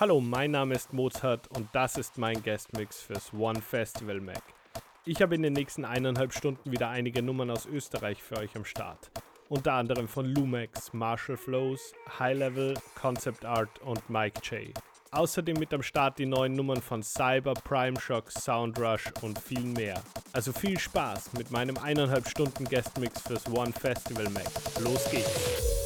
Hallo, mein Name ist Mozart und das ist mein Guestmix fürs One Festival Mac. Ich habe in den nächsten eineinhalb Stunden wieder einige Nummern aus Österreich für euch am Start. Unter anderem von Lumex, Marshall Flows, High Level, Concept Art und Mike J. Außerdem mit am Start die neuen Nummern von Cyber, Prime Shock, Sound Rush und viel mehr. Also viel Spaß mit meinem eineinhalb Stunden Guestmix fürs One Festival Mac. Los geht's!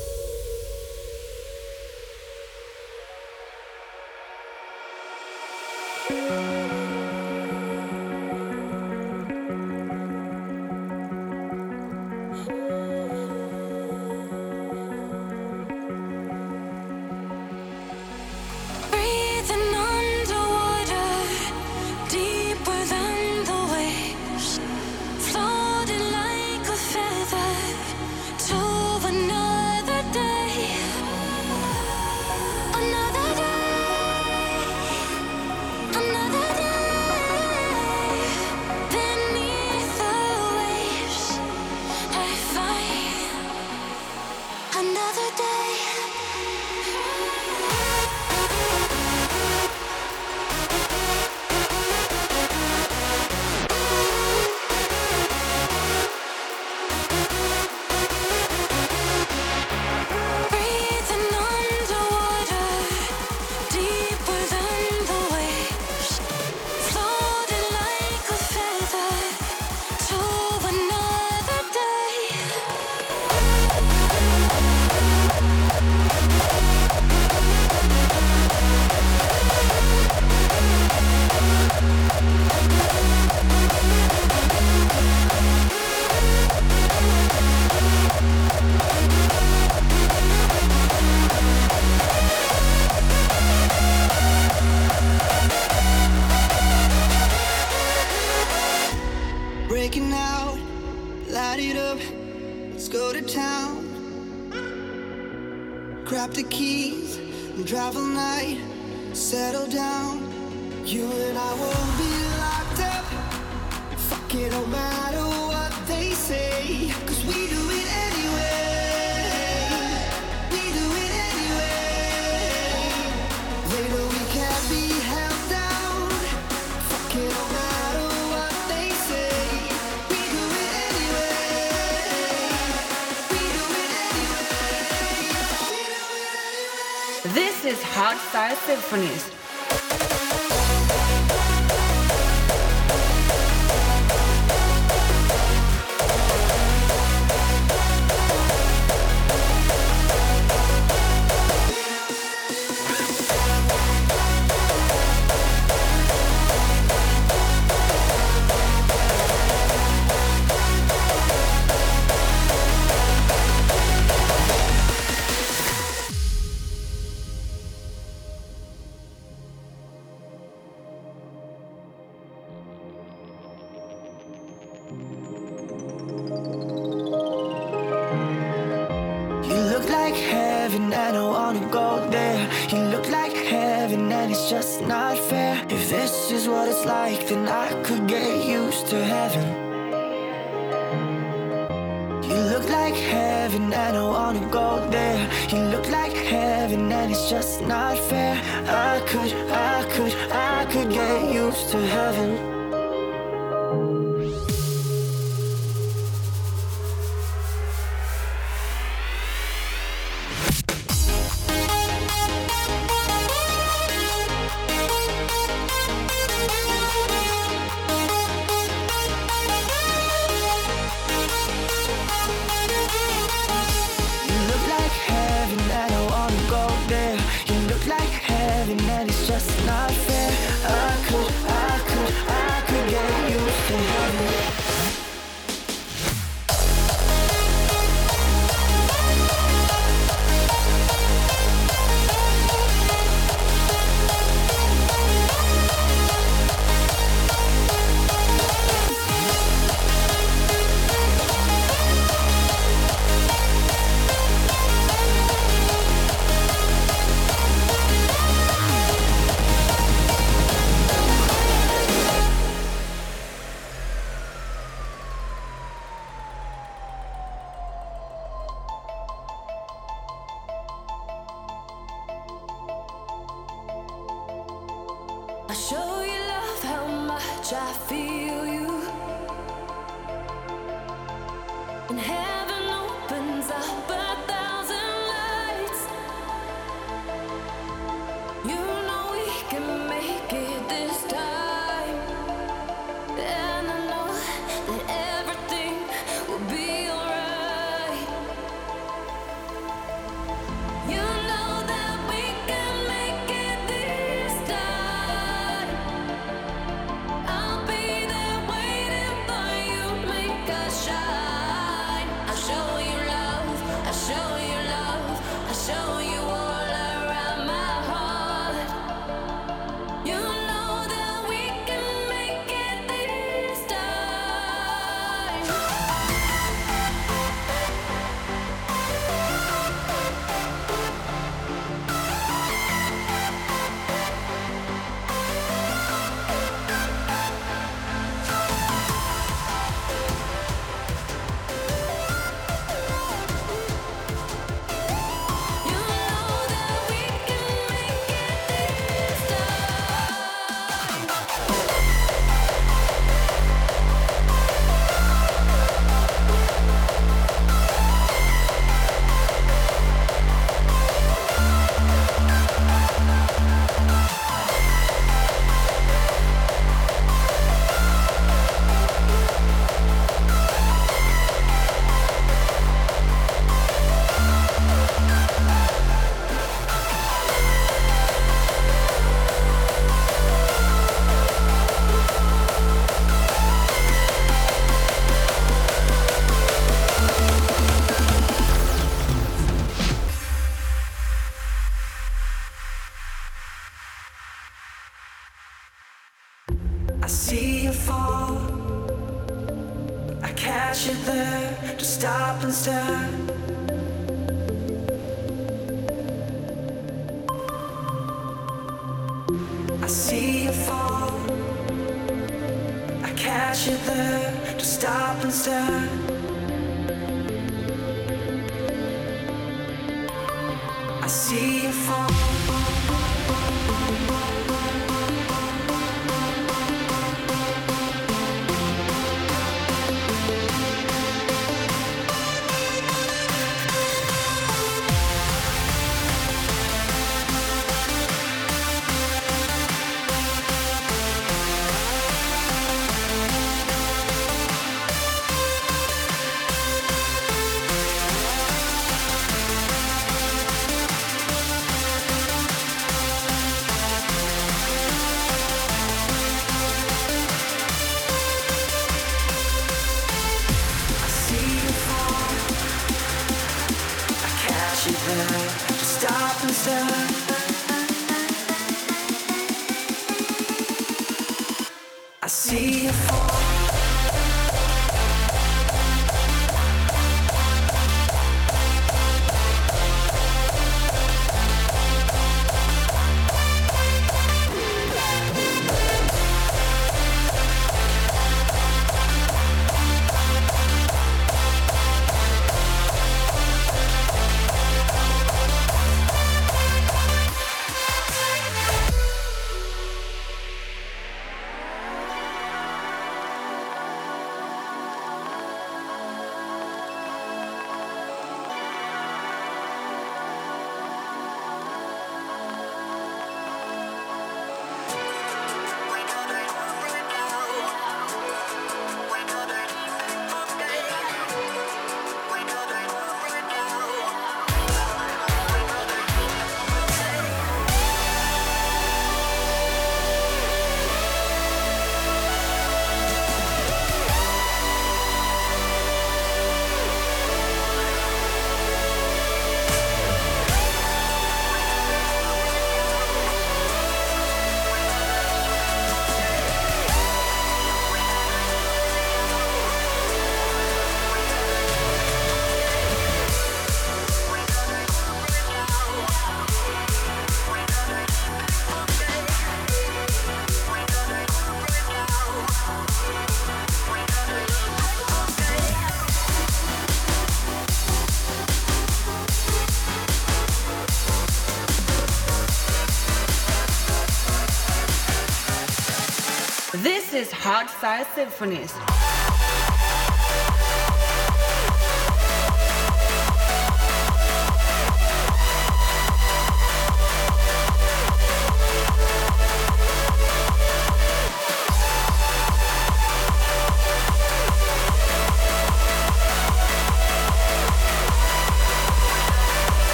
Style Symphonies.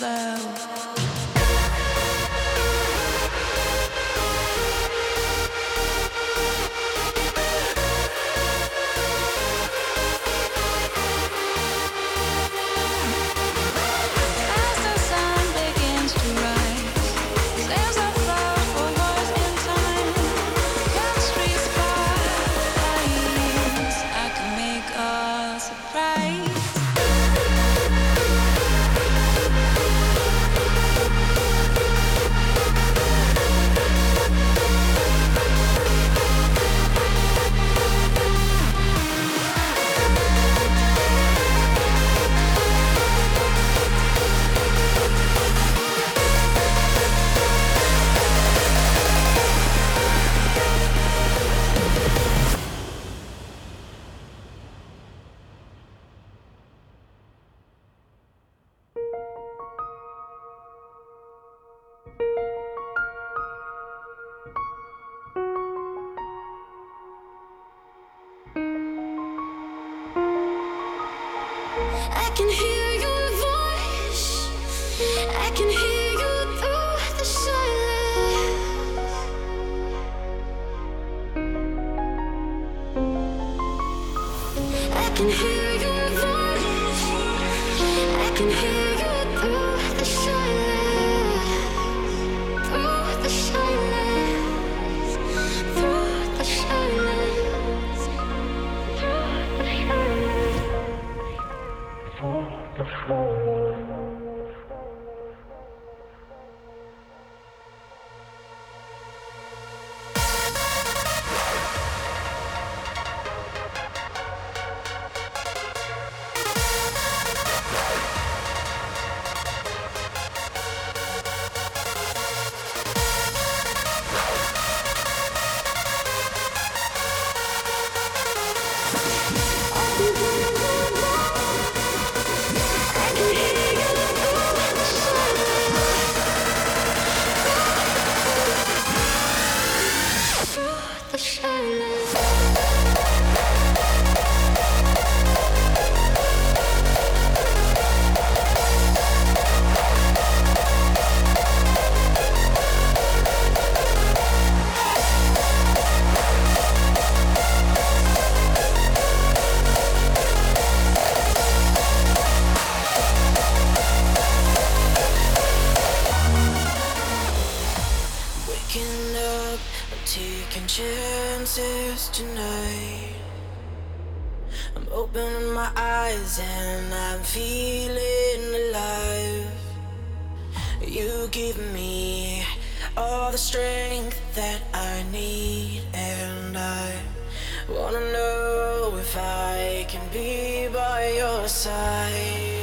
slow. tonight. I'm opening my eyes and I'm feeling alive. You give me all the strength that I need, and I wanna know if I can be by your side.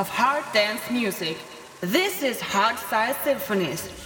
of hard dance music. This is Hard Style Symphonies.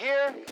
here?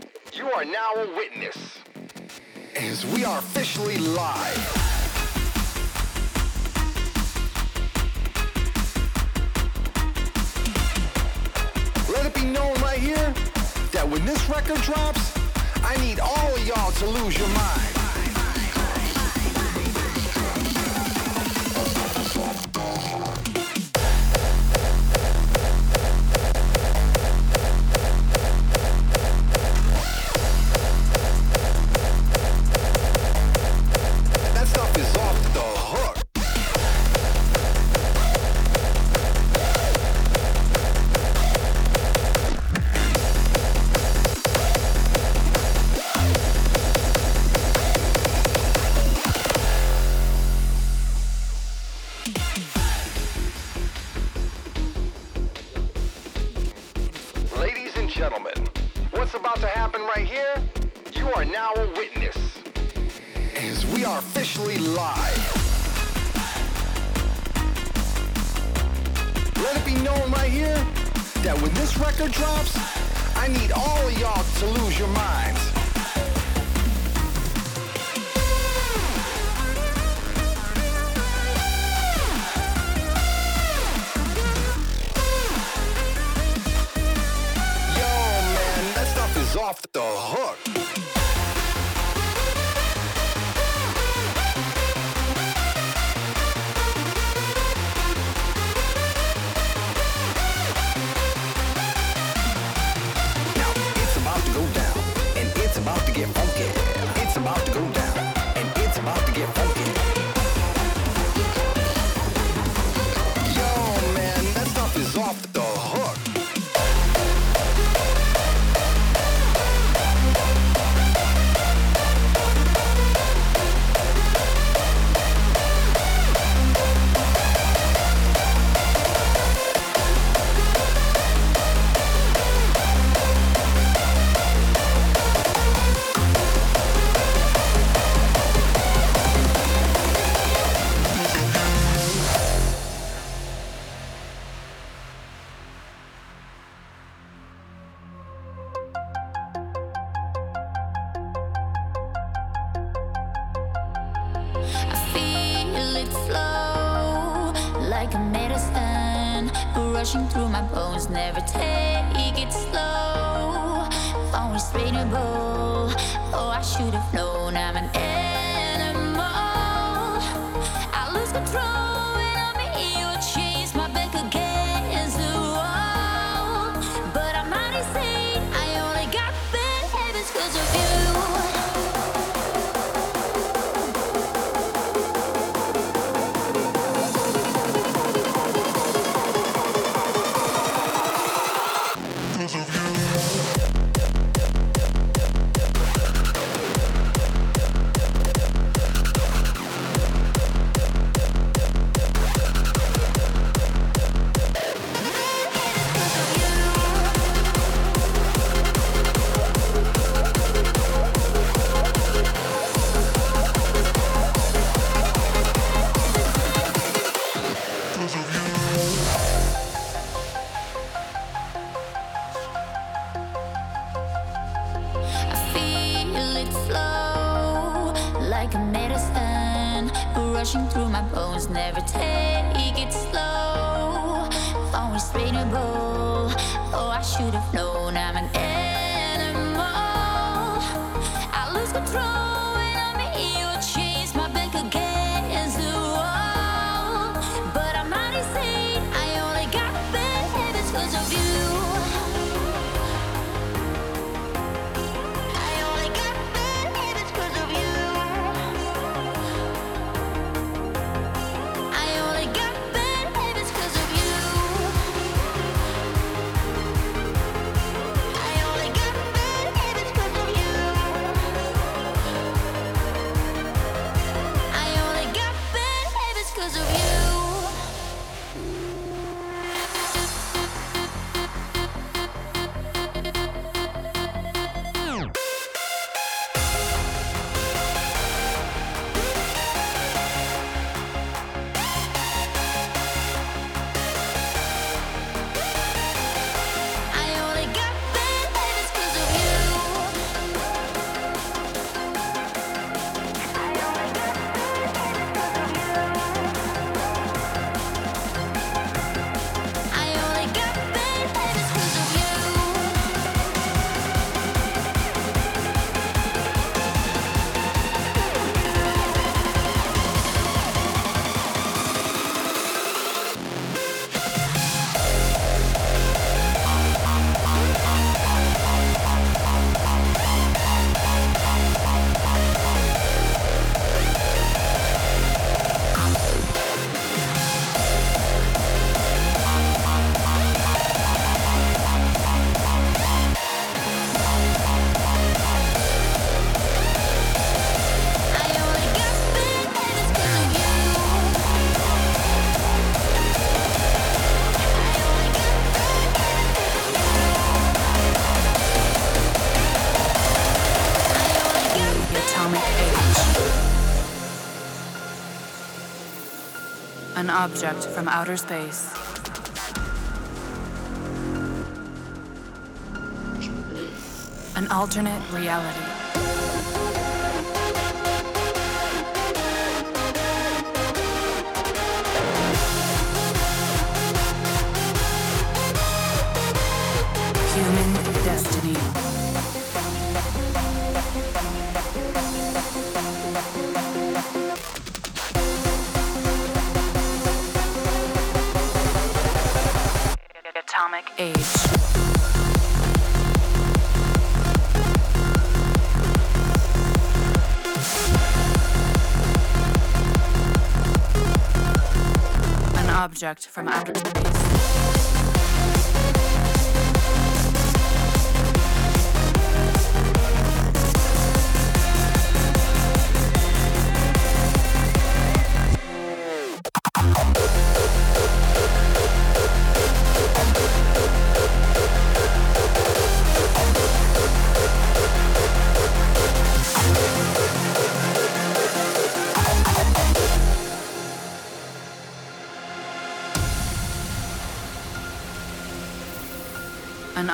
object from outer space. An alternate reality. object from outer space.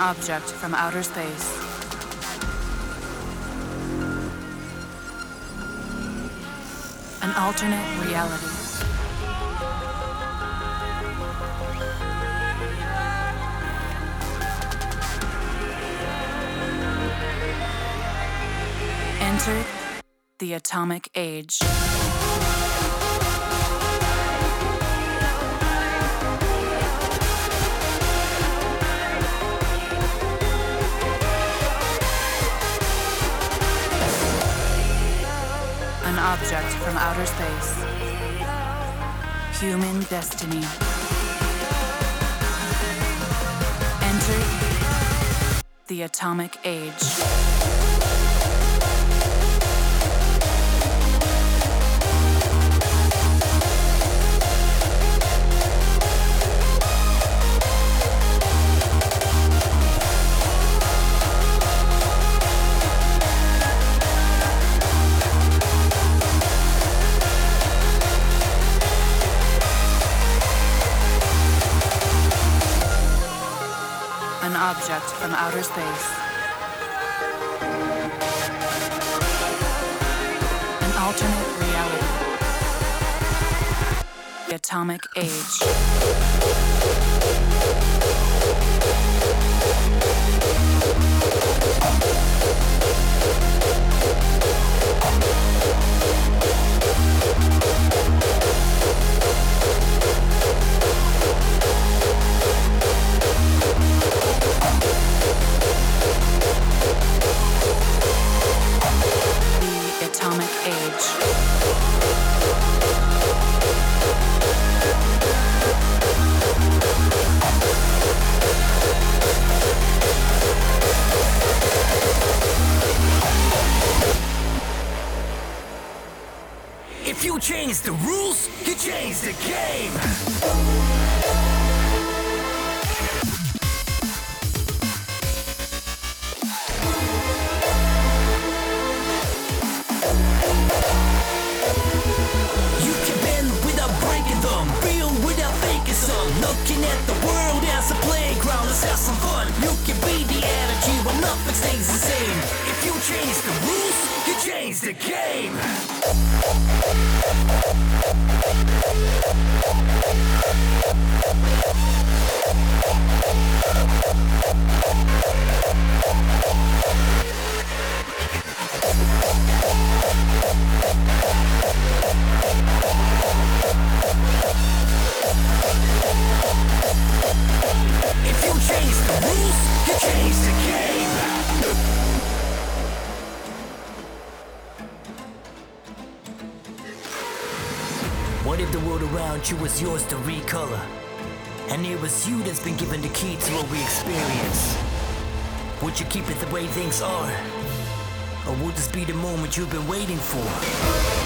object from outer space. An alternate reality. Enter the atomic age. object from outer space. Human destiny. Enter the atomic age. from outer space. An alternate reality. The atomic age. future was yours to recolor. And it was you that's been given the key to what we experience. Would you keep it the way things are? Or would this be the moment you've been waiting for?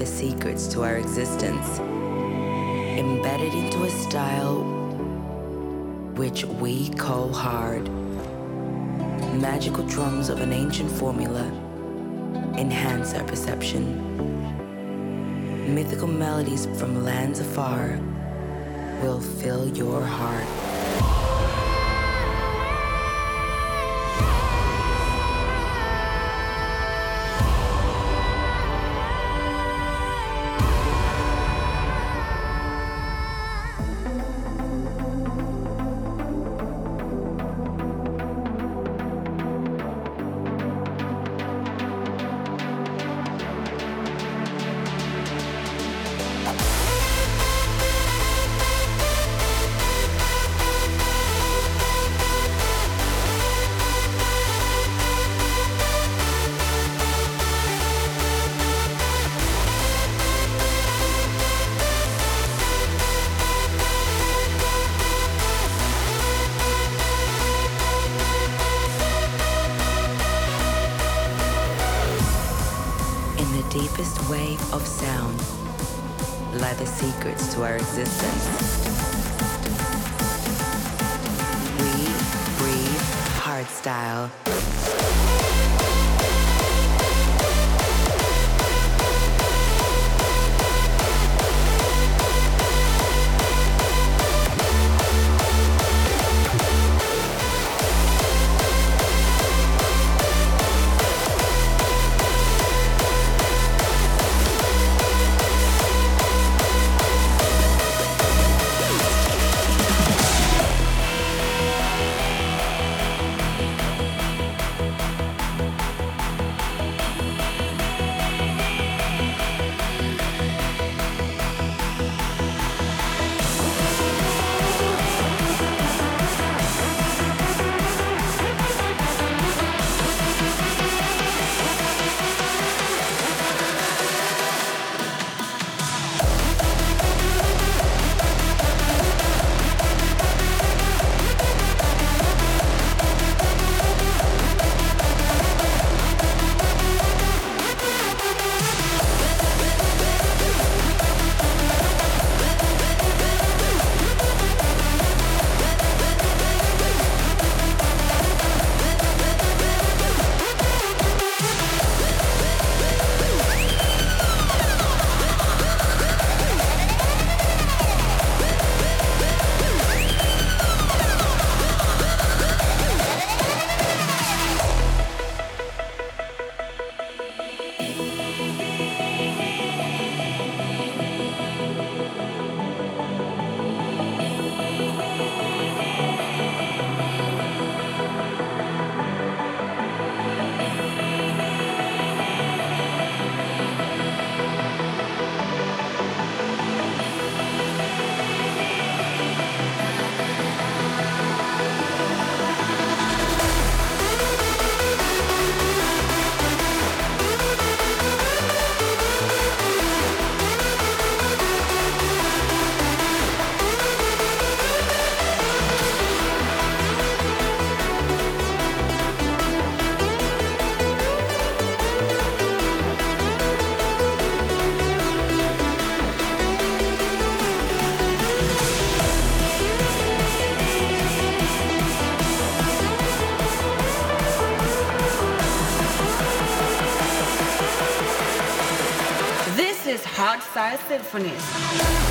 The secrets to our existence, embedded into a style which we call hard. Magical drums of an ancient formula enhance our perception. Mythical melodies from lands afar will fill your heart. Symphonies.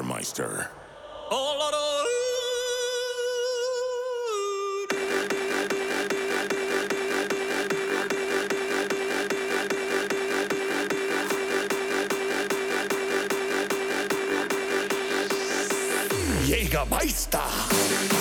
Jägermeister. Jägermeister!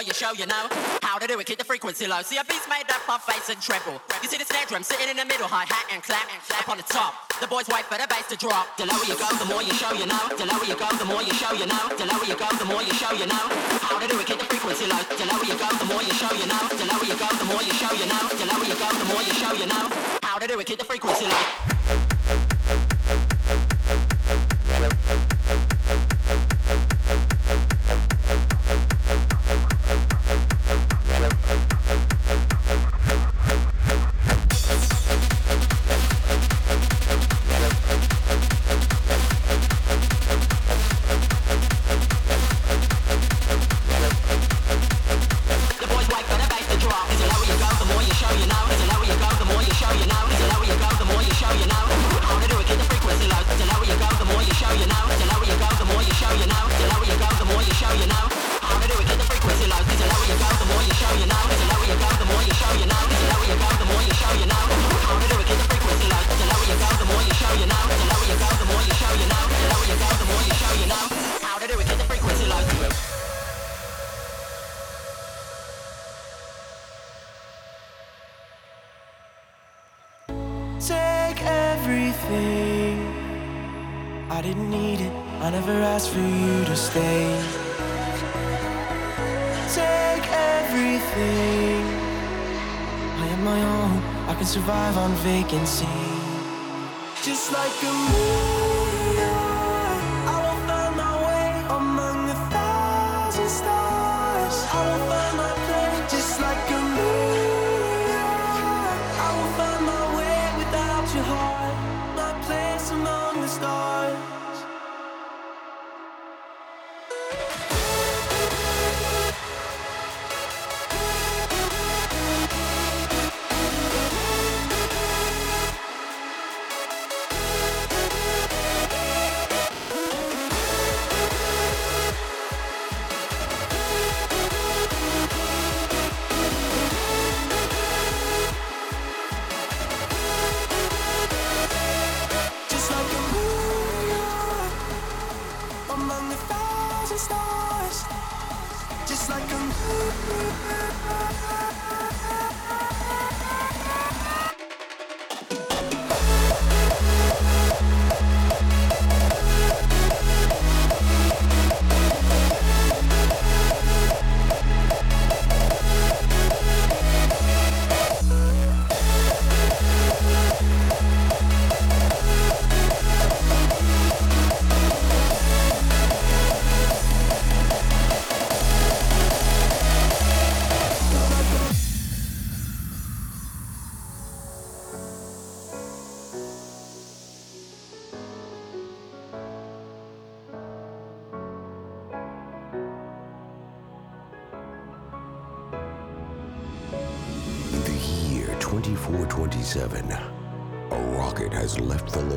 More you show you know how to do it. Keep the frequency low. See, a beat's made up of bass and treble. You see the snare drum sitting in the middle, hi hat and clap, and clap on the top. The boys wait for the bass to drop. The lower you go, the more you show you know. The lower you go, the more you show you know. The lower you go, the more you show you know how to do it. Keep the frequency low. The lower you go, the more you show you know. The lower you go, the more you show you know. The lower you go, the more you show you know how to do it. Keep the frequency low.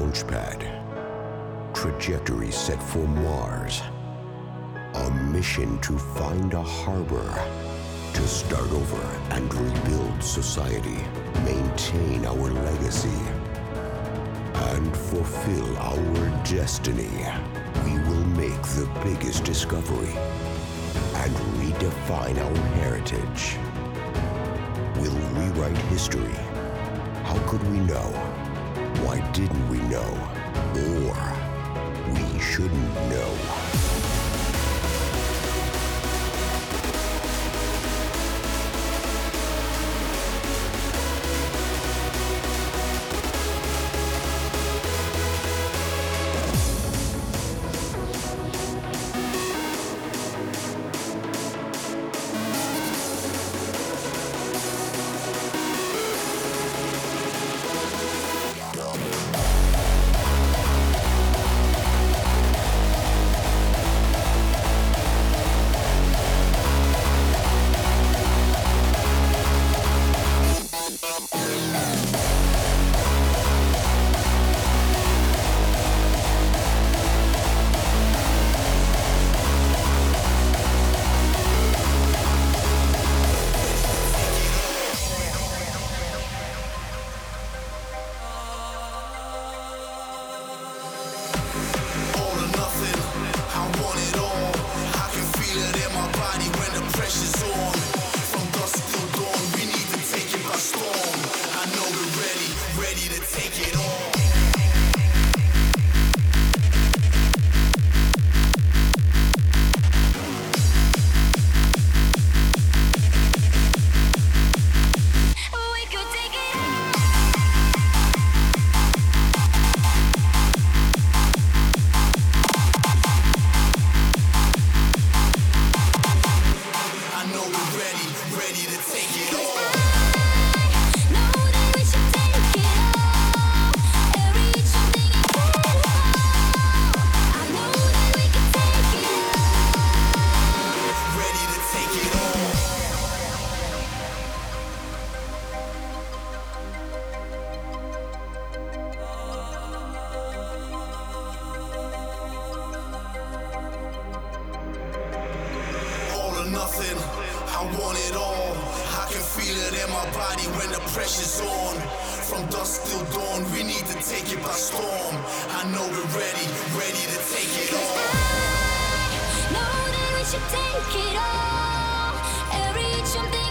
launch pad. Trajectory set for Mars. A mission to find a harbor. To start over and rebuild society. Maintain our legacy. And fulfill our destiny. We will make the biggest discovery. And redefine our heritage. We'll rewrite history. How could we know? didn't we know? Or we shouldn't know. take it all. I know that we should take it all and reach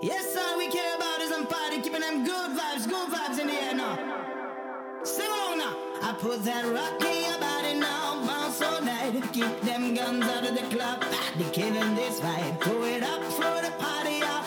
Yes, all we care about is I'm party, keeping them good vibes, good vibes in the air now. Sing along now. I put that rock in your body now, bounce all night. Keep them guns out of the club, they killing this vibe. Throw it up, throw the party out.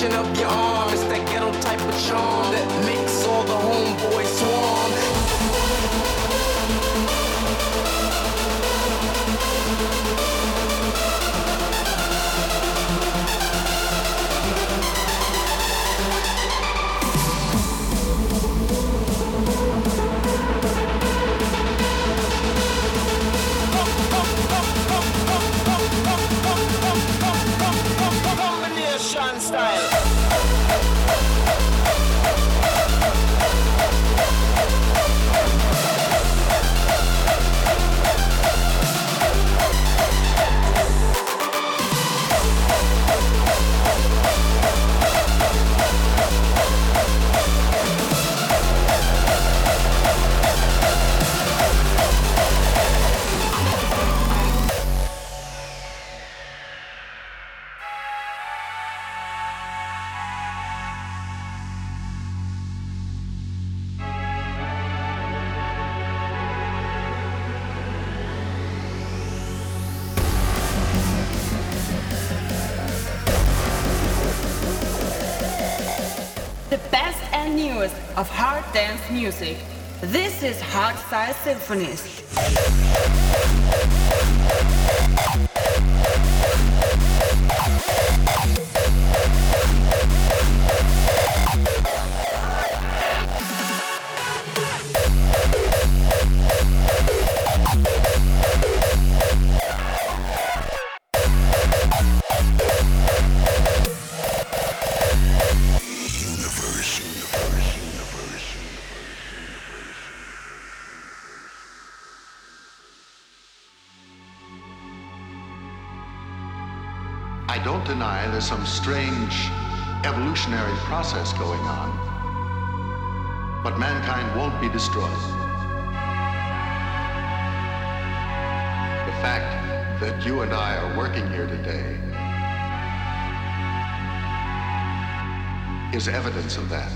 catching up. telefone be destroyed. The fact that you and I are working here today is evidence of that.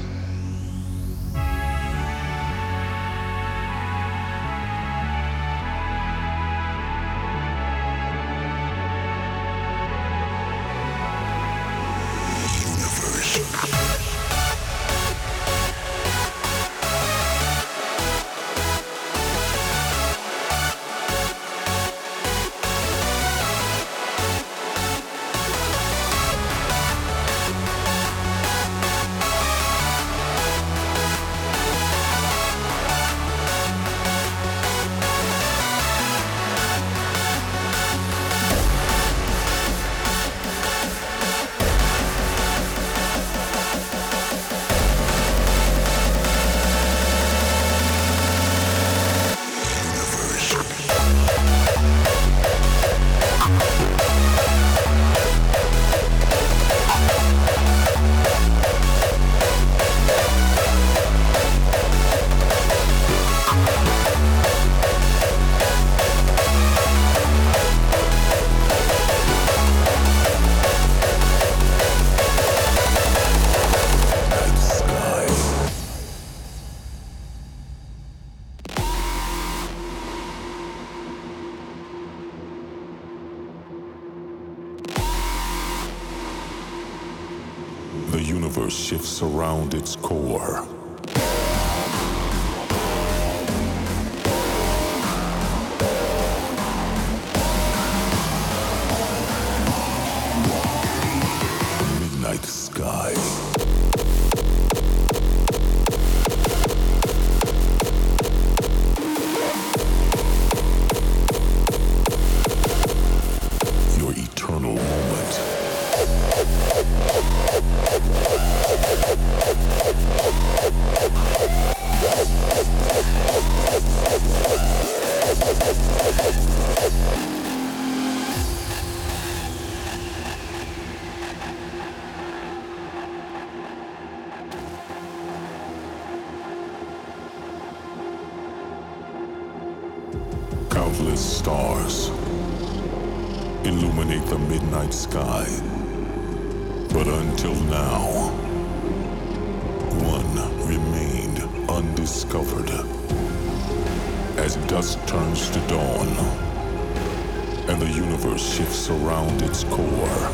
its core,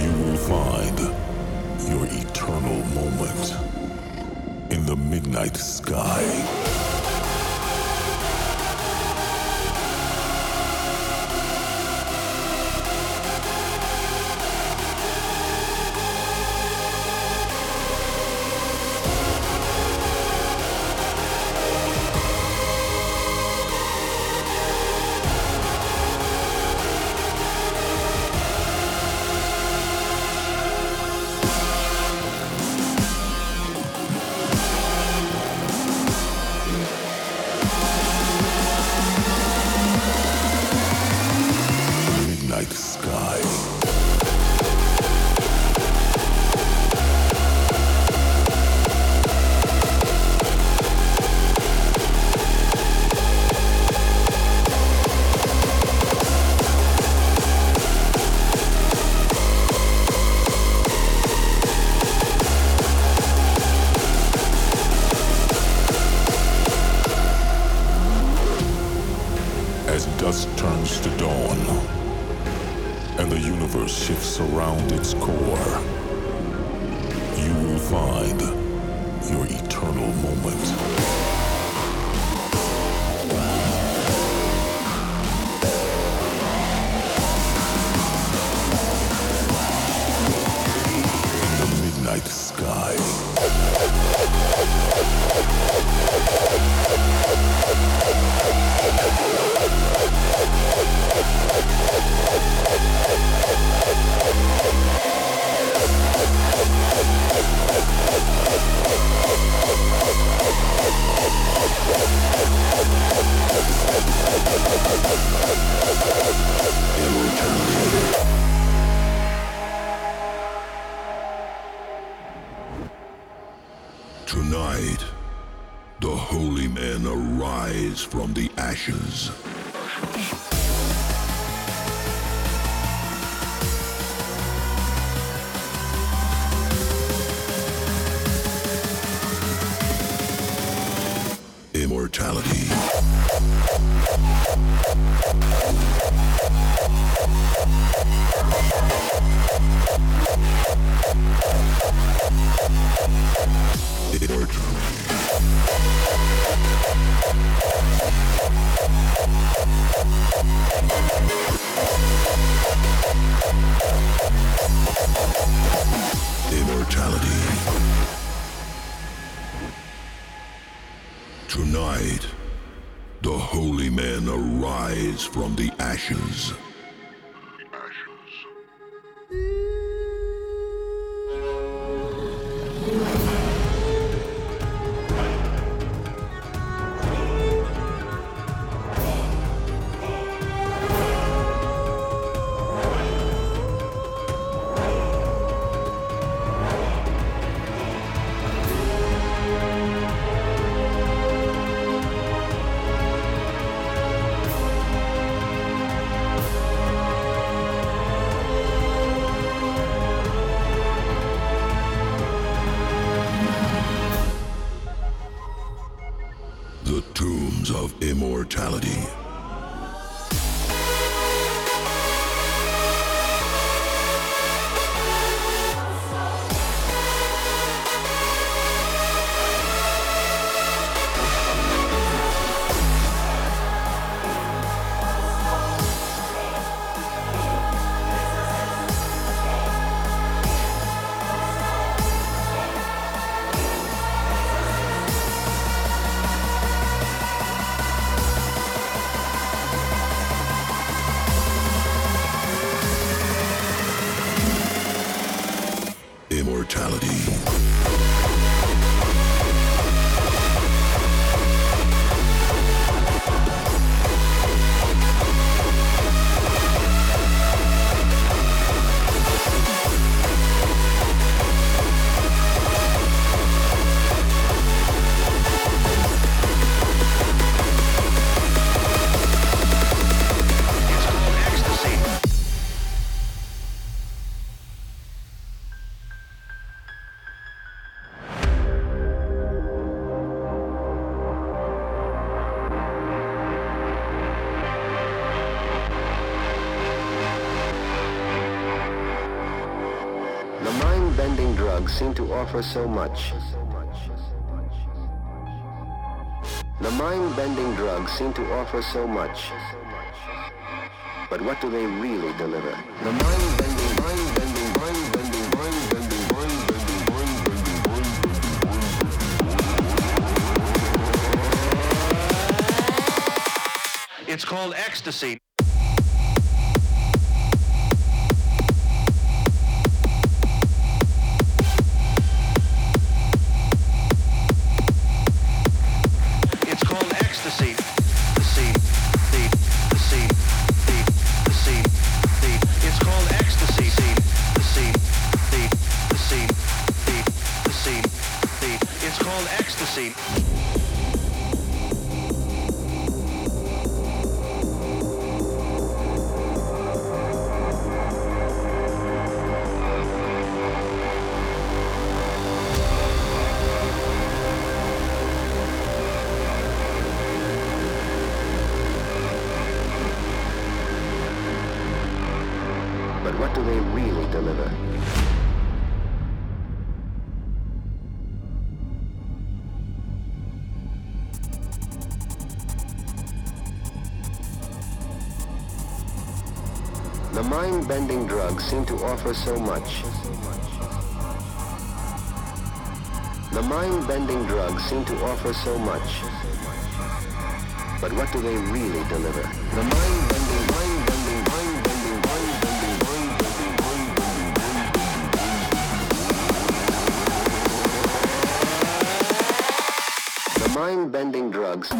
you will find your eternal moment in the midnight sky. Tonight, the holy men arise from the ashes. Offer so much. The mind-bending drugs seem to offer so much. But what do they really deliver? The mind-bending, mind-bending, mind-bending, mind-bending, mind-bending, mind-bending, It's called ecstasy. Mind-bending drugs seem to offer so much. The mind-bending drugs seem to offer so much. But what do they really deliver? The mind-bending, mind-bending, mind-bending, mind-bending, mind-bending, mind-bending. The mind-bending drugs.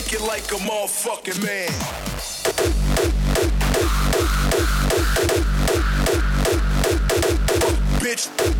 Take it like a motherfucking man. Bitch.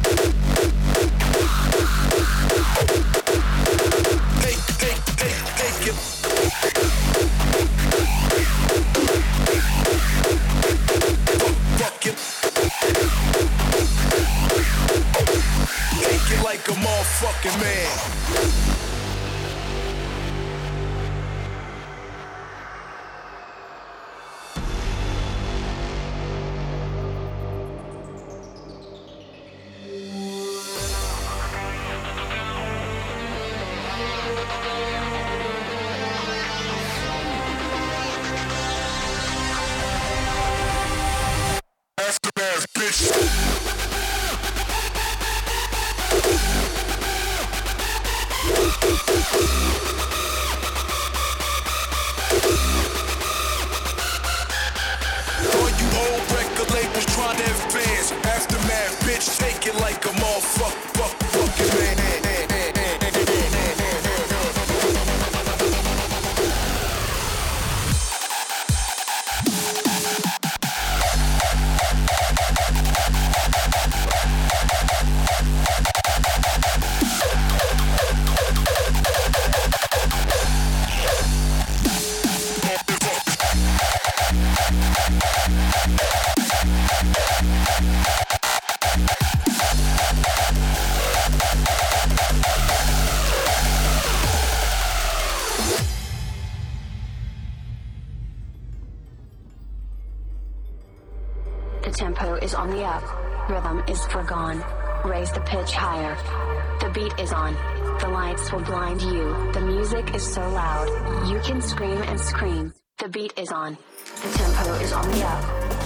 Scream. The beat is on. The tempo is on the up.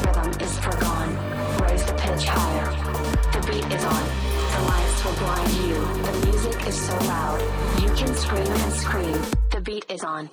Rhythm is forgone. Raise the pitch higher. The beat is on. The lights will blind you. The music is so loud. You can scream and scream. The beat is on.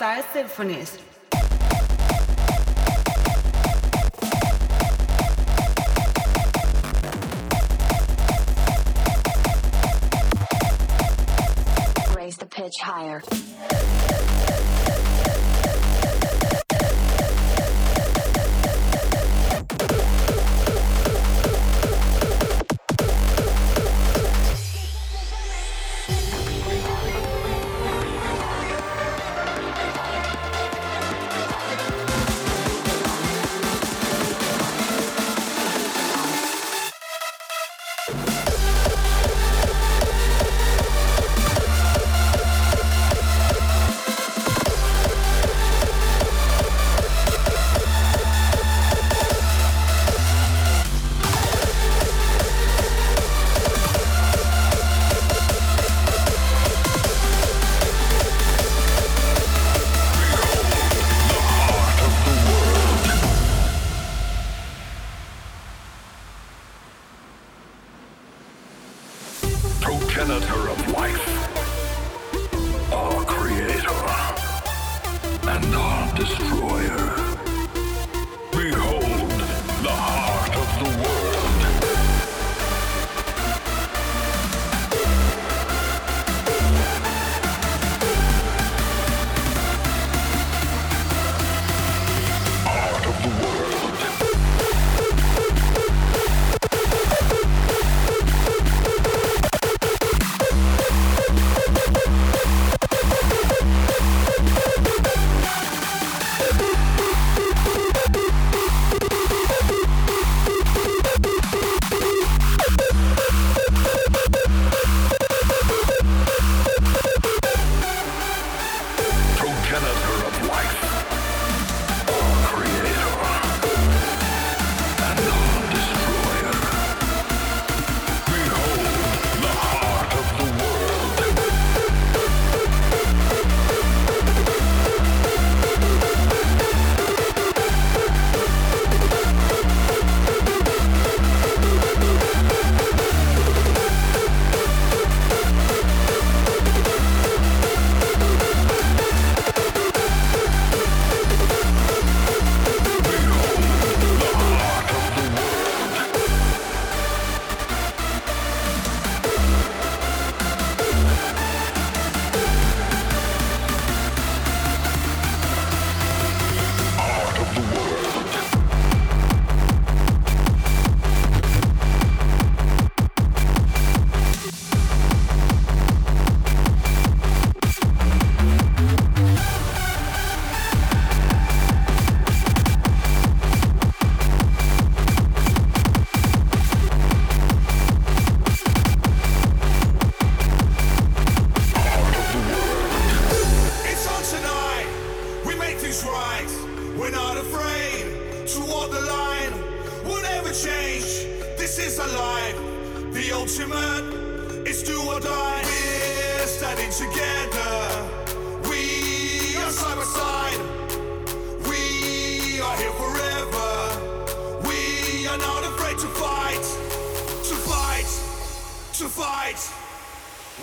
Star Symphonies.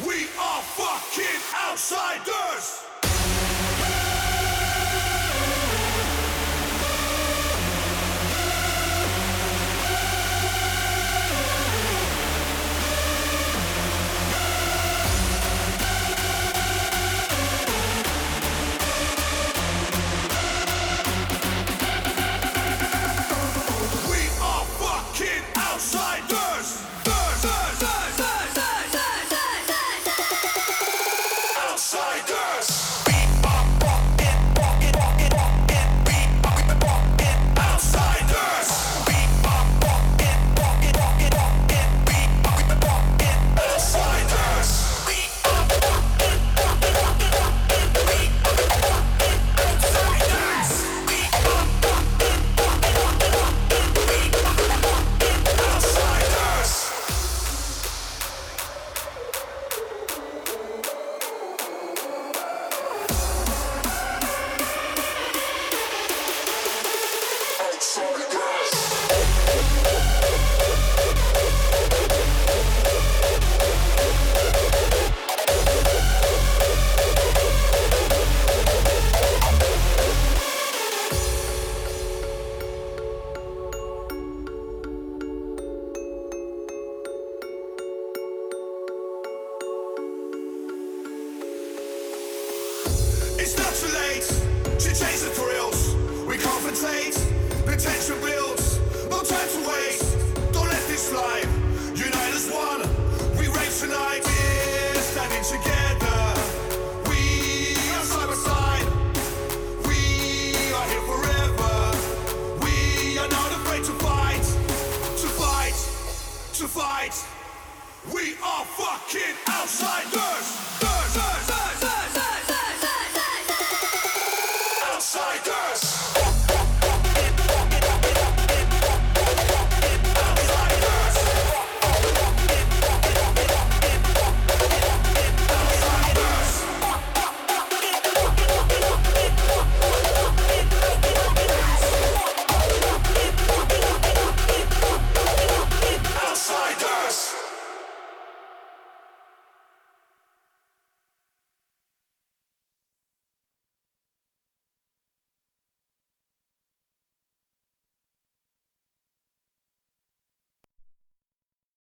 We are fucking outsiders.